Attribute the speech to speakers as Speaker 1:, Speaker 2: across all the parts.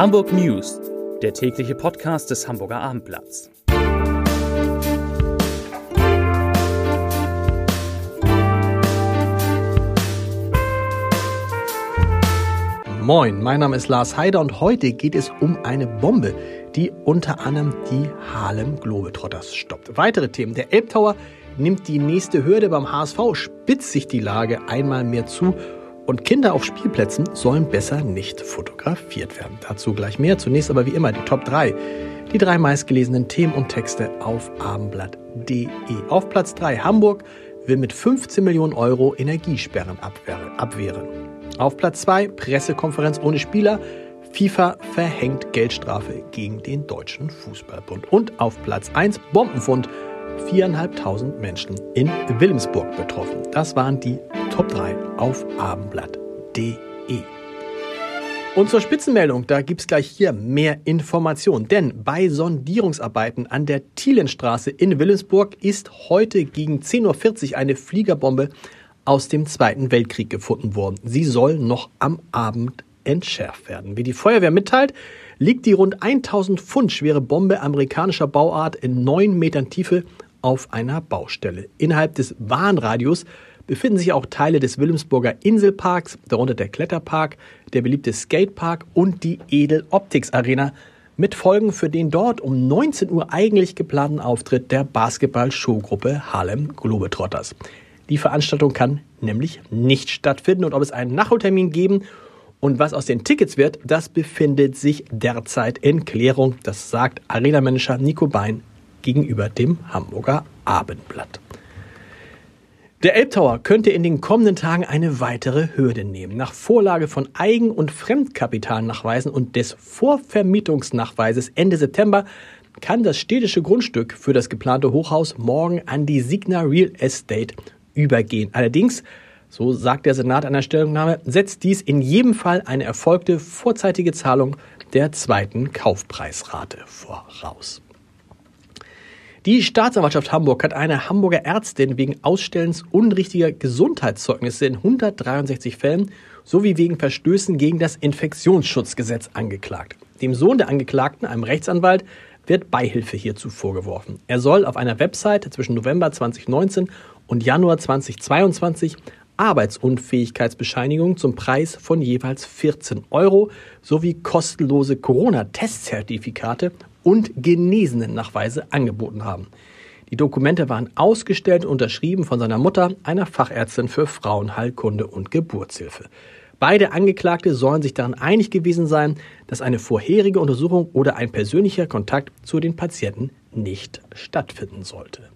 Speaker 1: Hamburg News, der tägliche Podcast des Hamburger Abendblatts.
Speaker 2: Moin, mein Name ist Lars Heider und heute geht es um eine Bombe, die unter anderem die Harlem Globetrotters stoppt. Weitere Themen. Der Elbtower nimmt die nächste Hürde beim HSV, spitzt sich die Lage einmal mehr zu und Kinder auf Spielplätzen sollen besser nicht fotografiert werden. Dazu gleich mehr. Zunächst aber wie immer die Top 3. Die drei meistgelesenen Themen und Texte auf abendblatt.de. Auf Platz 3 Hamburg will mit 15 Millionen Euro Energiesperren abwehren. Auf Platz 2 Pressekonferenz ohne Spieler. FIFA verhängt Geldstrafe gegen den Deutschen Fußballbund. Und auf Platz 1 Bombenfund. 4.500 Menschen in Wilhelmsburg betroffen. Das waren die Top 3 auf abendblatt.de. Und zur Spitzenmeldung, da gibt es gleich hier mehr Informationen. Denn bei Sondierungsarbeiten an der Thielenstraße in Wilhelmsburg ist heute gegen 10.40 Uhr eine Fliegerbombe aus dem Zweiten Weltkrieg gefunden worden. Sie soll noch am Abend entschärft werden. Wie die Feuerwehr mitteilt, liegt die rund 1000 Pfund schwere Bombe amerikanischer Bauart in 9 Metern Tiefe auf einer Baustelle. Innerhalb des Warnradius befinden sich auch Teile des Wilhelmsburger Inselparks, darunter der Kletterpark, der beliebte Skatepark und die Edel Optics Arena, mit Folgen für den dort um 19 Uhr eigentlich geplanten Auftritt der Basketball-Showgruppe Harlem Globetrotters. Die Veranstaltung kann nämlich nicht stattfinden und ob es einen Nachholtermin geben und was aus den Tickets wird, das befindet sich derzeit in Klärung. Das sagt Arena-Manager Nico Bein gegenüber dem Hamburger Abendblatt. Der Elbtower könnte in den kommenden Tagen eine weitere Hürde nehmen. Nach Vorlage von Eigen- und Fremdkapitalnachweisen und des Vorvermietungsnachweises Ende September kann das städtische Grundstück für das geplante Hochhaus morgen an die Signa Real Estate übergehen. Allerdings, so sagt der Senat einer Stellungnahme, setzt dies in jedem Fall eine erfolgte vorzeitige Zahlung der zweiten Kaufpreisrate voraus. Die Staatsanwaltschaft Hamburg hat eine Hamburger Ärztin wegen Ausstellens unrichtiger Gesundheitszeugnisse in 163 Fällen sowie wegen Verstößen gegen das Infektionsschutzgesetz angeklagt. Dem Sohn der Angeklagten, einem Rechtsanwalt, wird Beihilfe hierzu vorgeworfen. Er soll auf einer Website zwischen November 2019 und Januar 2022 Arbeitsunfähigkeitsbescheinigungen zum Preis von jeweils 14 Euro sowie kostenlose Corona-Testzertifikate und Genesenen-Nachweise angeboten haben. Die Dokumente waren ausgestellt und unterschrieben von seiner Mutter, einer Fachärztin für Frauenheilkunde und Geburtshilfe. Beide Angeklagte sollen sich daran einig gewesen sein, dass eine vorherige Untersuchung oder ein persönlicher Kontakt zu den Patienten nicht stattfinden sollte.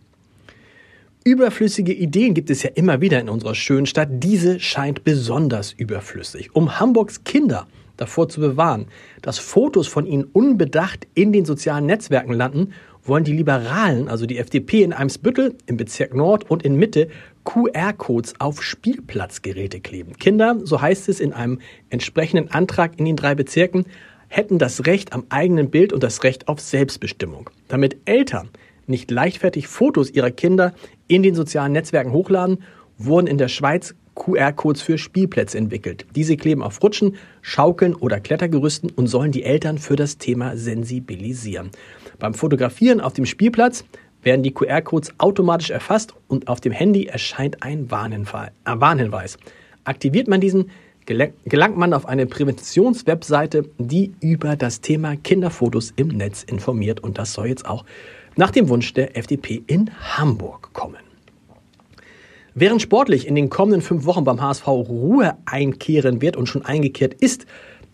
Speaker 2: Überflüssige Ideen gibt es ja immer wieder in unserer schönen Stadt. Diese scheint besonders überflüssig. Um Hamburgs Kinder davor zu bewahren, dass Fotos von ihnen unbedacht in den sozialen Netzwerken landen, wollen die Liberalen, also die FDP in Eimsbüttel, im Bezirk Nord und in Mitte QR-Codes auf Spielplatzgeräte kleben. Kinder, so heißt es in einem entsprechenden Antrag in den drei Bezirken, hätten das Recht am eigenen Bild und das Recht auf Selbstbestimmung. Damit Eltern nicht leichtfertig Fotos ihrer Kinder in den sozialen Netzwerken hochladen, wurden in der Schweiz QR-Codes für Spielplätze entwickelt. Diese kleben auf Rutschen, Schaukeln oder Klettergerüsten und sollen die Eltern für das Thema sensibilisieren. Beim Fotografieren auf dem Spielplatz werden die QR-Codes automatisch erfasst und auf dem Handy erscheint ein Warnhinweis. Aktiviert man diesen, gelangt man auf eine Präventionswebseite, die über das Thema Kinderfotos im Netz informiert. Und das soll jetzt auch nach dem Wunsch der FDP in Hamburg kommen. Während sportlich in den kommenden fünf Wochen beim HSV Ruhe einkehren wird und schon eingekehrt ist,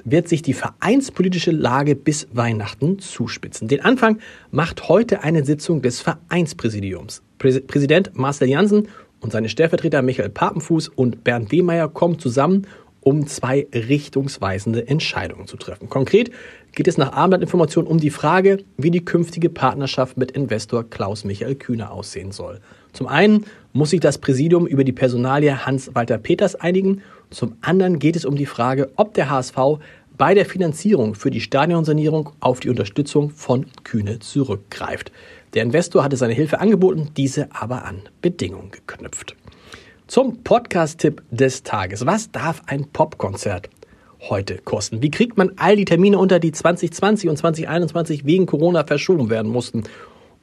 Speaker 2: wird sich die vereinspolitische Lage bis Weihnachten zuspitzen. Den Anfang macht heute eine Sitzung des Vereinspräsidiums. Präsident Marcel Janssen und seine Stellvertreter Michael Papenfuß und Bernd Wehmeier kommen zusammen, um zwei richtungsweisende Entscheidungen zu treffen. Konkret geht es nach Abendblattinformation um die Frage, wie die künftige Partnerschaft mit Investor Klaus Michael Kühner aussehen soll. Zum einen muss sich das Präsidium über die Personalie Hans-Walter Peters einigen. Zum anderen geht es um die Frage, ob der HSV bei der Finanzierung für die Stadionsanierung auf die Unterstützung von Kühne zurückgreift. Der Investor hatte seine Hilfe angeboten, diese aber an Bedingungen geknüpft. Zum Podcast-Tipp des Tages. Was darf ein Popkonzert heute kosten? Wie kriegt man all die Termine unter, die 2020 und 2021 wegen Corona verschoben werden mussten?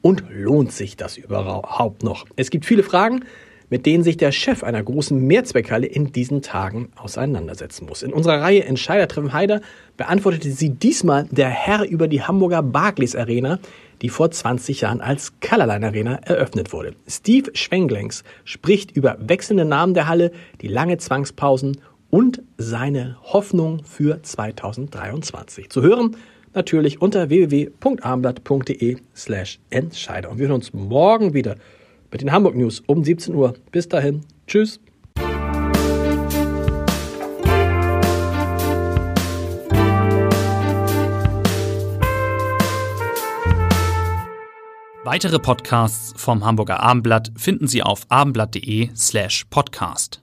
Speaker 2: Und lohnt sich das überhaupt noch? Es gibt viele Fragen, mit denen sich der Chef einer großen Mehrzweckhalle in diesen Tagen auseinandersetzen muss. In unserer Reihe Entscheider treffen Heider beantwortete sie diesmal der Herr über die Hamburger Barclays Arena, die vor 20 Jahren als Colorline Arena eröffnet wurde. Steve Schwenglengs spricht über wechselnde Namen der Halle, die lange Zwangspausen und seine Hoffnung für 2023. Zu hören natürlich unter www.armblatt.de slash Entscheider. Und wir hören uns morgen wieder mit den Hamburg News um 17 Uhr. Bis dahin. Tschüss.
Speaker 1: Weitere Podcasts vom Hamburger Abendblatt finden Sie auf abendblatt.de slash podcast.